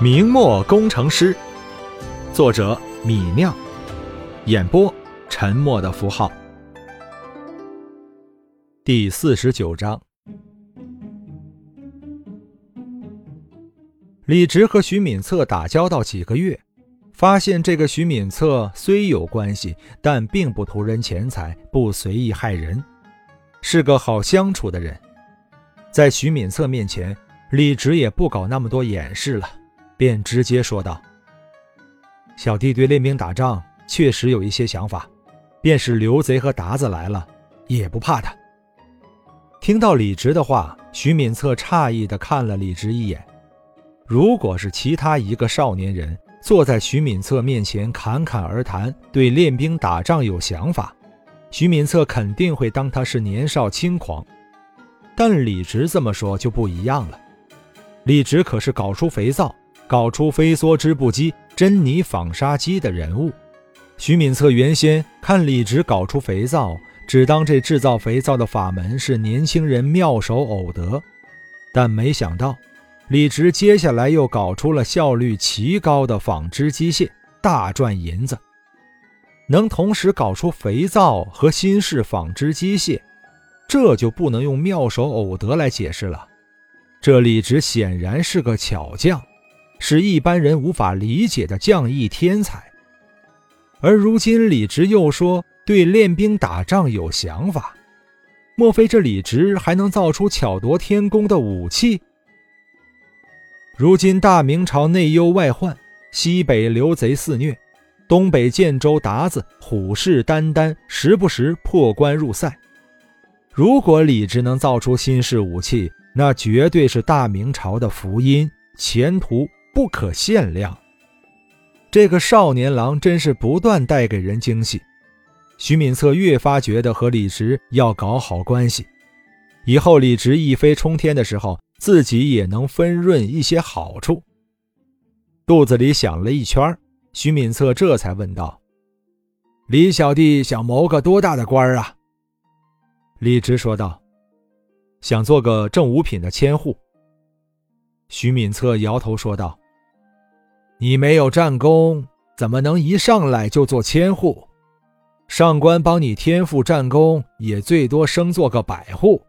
明末工程师，作者米酿，演播沉默的符号。第四十九章，李直和徐敏策打交道几个月，发现这个徐敏策虽有关系，但并不图人钱财，不随意害人，是个好相处的人。在徐敏策面前，李直也不搞那么多掩饰了。便直接说道：“小弟对练兵打仗确实有一些想法，便是刘贼和鞑子来了，也不怕他。”听到李直的话，徐敏策诧异地看了李直一眼。如果是其他一个少年人坐在徐敏策面前侃侃而谈，对练兵打仗有想法，徐敏策肯定会当他是年少轻狂。但李直这么说就不一样了。李直可是搞出肥皂。搞出飞梭织布机、珍妮纺纱机的人物，徐敏策原先看李直搞出肥皂，只当这制造肥皂的法门是年轻人妙手偶得，但没想到李直接下来又搞出了效率奇高的纺织机械，大赚银子。能同时搞出肥皂和新式纺织机械，这就不能用妙手偶得来解释了。这李直显然是个巧匠。是一般人无法理解的匠艺天才，而如今李直又说对练兵打仗有想法，莫非这李直还能造出巧夺天工的武器？如今大明朝内忧外患，西北刘贼肆虐，东北建州鞑子虎视眈眈，时不时破关入塞。如果李直能造出新式武器，那绝对是大明朝的福音，前途。不可限量。这个少年郎真是不断带给人惊喜。徐敏策越发觉得和李直要搞好关系，以后李直一飞冲天的时候，自己也能分润一些好处。肚子里想了一圈，徐敏策这才问道：“李小弟想谋个多大的官啊？”李直说道：“想做个正五品的千户。”徐敏策摇头说道。你没有战功，怎么能一上来就做千户？上官帮你天赋战功，也最多升做个百户。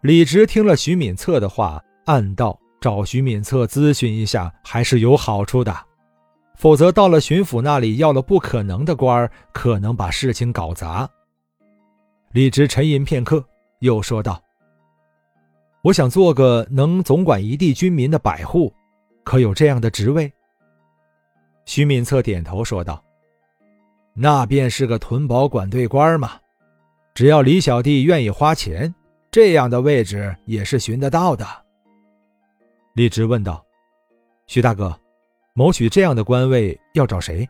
李直听了徐敏策的话，暗道：找徐敏策咨询一下还是有好处的，否则到了巡抚那里要了不可能的官可能把事情搞砸。李直沉吟片刻，又说道：“我想做个能总管一地军民的百户。”可有这样的职位？徐敏策点头说道：“那便是个屯保管队官嘛。只要李小弟愿意花钱，这样的位置也是寻得到的。”李直问道：“徐大哥，谋取这样的官位要找谁？”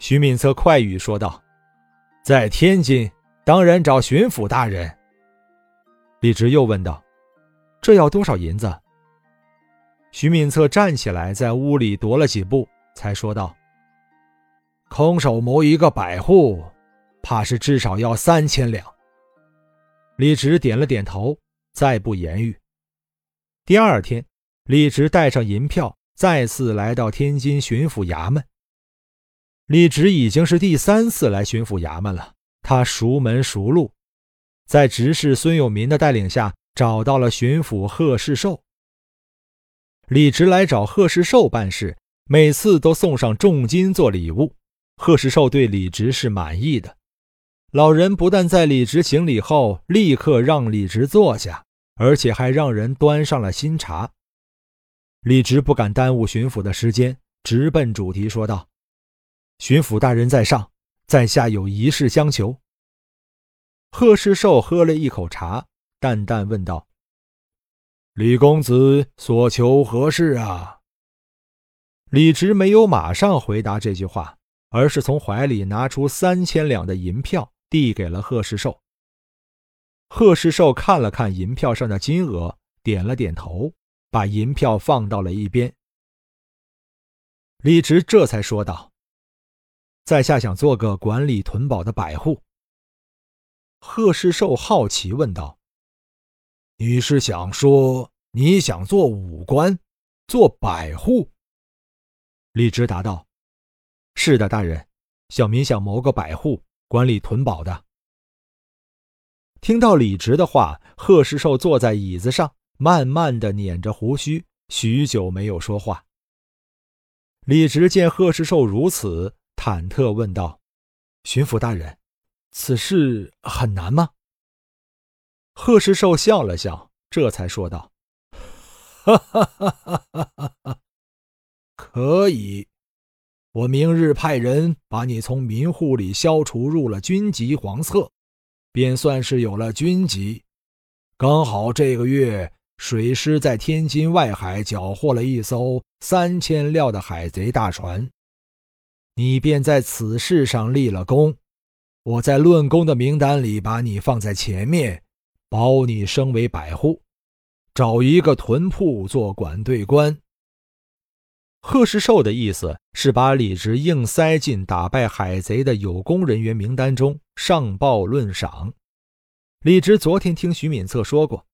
徐敏策快语说道：“在天津，当然找巡抚大人。”李直又问道：“这要多少银子？”徐敏策站起来，在屋里踱了几步，才说道：“空手谋一个百户，怕是至少要三千两。”李直点了点头，再不言语。第二天，李直带上银票，再次来到天津巡抚衙门。李直已经是第三次来巡抚衙门了，他熟门熟路，在执事孙有民的带领下，找到了巡抚贺世寿。李直来找贺世寿办事，每次都送上重金做礼物。贺世寿对李直是满意的。老人不但在李直行礼后立刻让李直坐下，而且还让人端上了新茶。李直不敢耽误巡抚的时间，直奔主题说道：“巡抚大人在上，在下有一事相求。”贺世寿喝了一口茶，淡淡问道。李公子所求何事啊？李直没有马上回答这句话，而是从怀里拿出三千两的银票，递给了贺世寿。贺世寿看了看银票上的金额，点了点头，把银票放到了一边。李直这才说道：“在下想做个管理屯堡的百户。”贺世寿好奇问道。你是想说你想做武官，做百户？李直答道：“是的，大人，小民想谋个百户，管理屯堡的。”听到李直的话，贺世寿坐在椅子上，慢慢的捻着胡须，许久没有说话。李直见贺世寿如此，忐忑问道：“巡抚大人，此事很难吗？”贺世寿笑了笑，这才说道：“哈哈哈哈哈哈，可以，我明日派人把你从民户里消除入了军籍黄册。”便算是有了军籍，刚好这个月水师在天津外海缴获了一艘三千料的海贼大船，你便在此事上立了功，我在论功的名单里把你放在前面，保你升为百户，找一个屯铺做管队官。贺世寿的意思是把李直硬塞进打败海贼的有功人员名单中，上报论赏。李直昨天听徐敏策说过，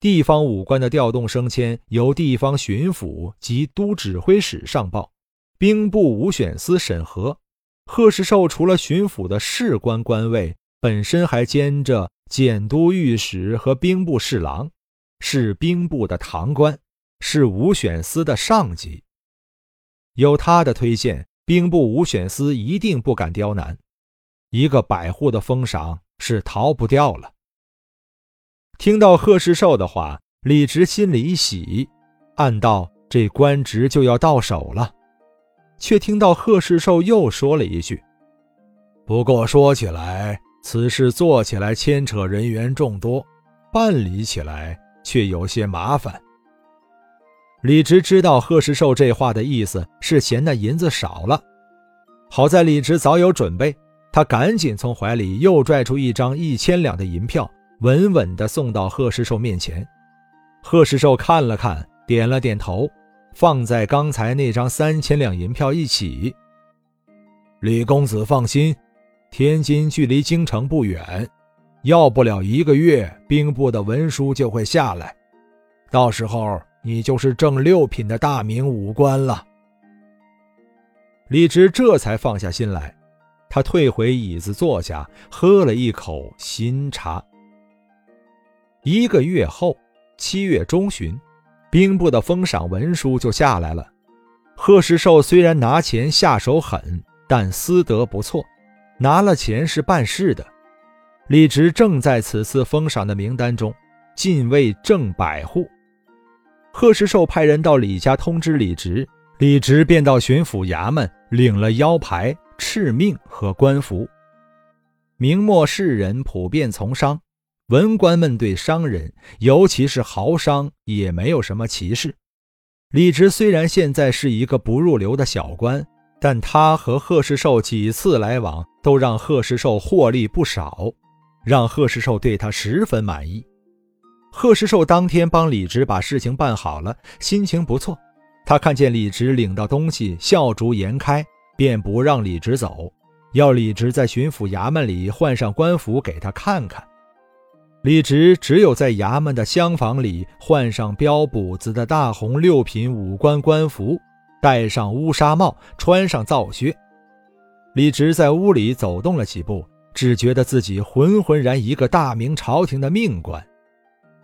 地方武官的调动升迁由地方巡抚及都指挥使上报，兵部武选司审核。贺世寿除了巡抚的士官官位，本身还兼着检都御史和兵部侍郎，是兵部的堂官，是武选司的上级。有他的推荐，兵部武选司一定不敢刁难。一个百户的封赏是逃不掉了。听到贺世寿的话，李直心里一喜，暗道这官职就要到手了。却听到贺世寿又说了一句：“不过说起来，此事做起来牵扯人员众多，办理起来却有些麻烦。”李直知道贺世寿这话的意思是嫌那银子少了，好在李直早有准备，他赶紧从怀里又拽出一张一千两的银票，稳稳地送到贺世寿面前。贺世寿看了看，点了点头，放在刚才那张三千两银票一起。李公子放心，天津距离京城不远，要不了一个月，兵部的文书就会下来，到时候。你就是正六品的大明武官了。李直这才放下心来，他退回椅子坐下，喝了一口新茶。一个月后，七月中旬，兵部的封赏文书就下来了。贺世寿虽然拿钱下手狠，但私德不错，拿了钱是办事的。李直正在此次封赏的名单中，进位正百户。贺世寿派人到李家通知李直，李直便到巡抚衙门领了腰牌、敕命和官服。明末士人普遍从商，文官们对商人，尤其是豪商，也没有什么歧视。李直虽然现在是一个不入流的小官，但他和贺世寿几次来往，都让贺世寿获利不少，让贺世寿对他十分满意。贺世寿当天帮李直把事情办好了，心情不错。他看见李直领到东西，笑逐颜开，便不让李直走，要李直在巡抚衙门里换上官服给他看看。李直只有在衙门的厢房里换上标补子的大红六品武官官服，戴上乌纱帽，穿上皂靴。李直在屋里走动了几步，只觉得自己浑浑然一个大明朝廷的命官。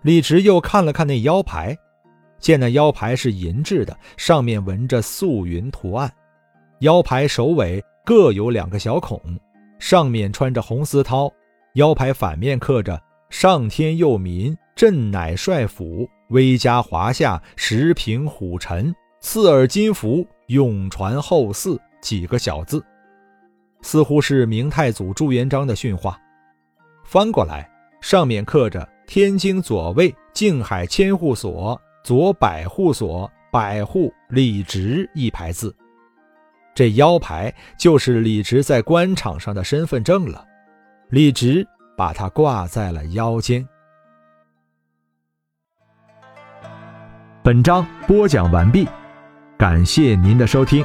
李直又看了看那腰牌，见那腰牌是银制的，上面纹着素云图案，腰牌首尾各有两个小孔，上面穿着红丝绦，腰牌反面刻着“上天佑民，朕乃帅府，威加华夏，时平虎臣，刺耳金符，永传后嗣”几个小字，似乎是明太祖朱元璋的训话。翻过来，上面刻着。天津左卫静海千户所左百户所百户李直一排字，这腰牌就是李直在官场上的身份证了。李直把它挂在了腰间。本章播讲完毕，感谢您的收听。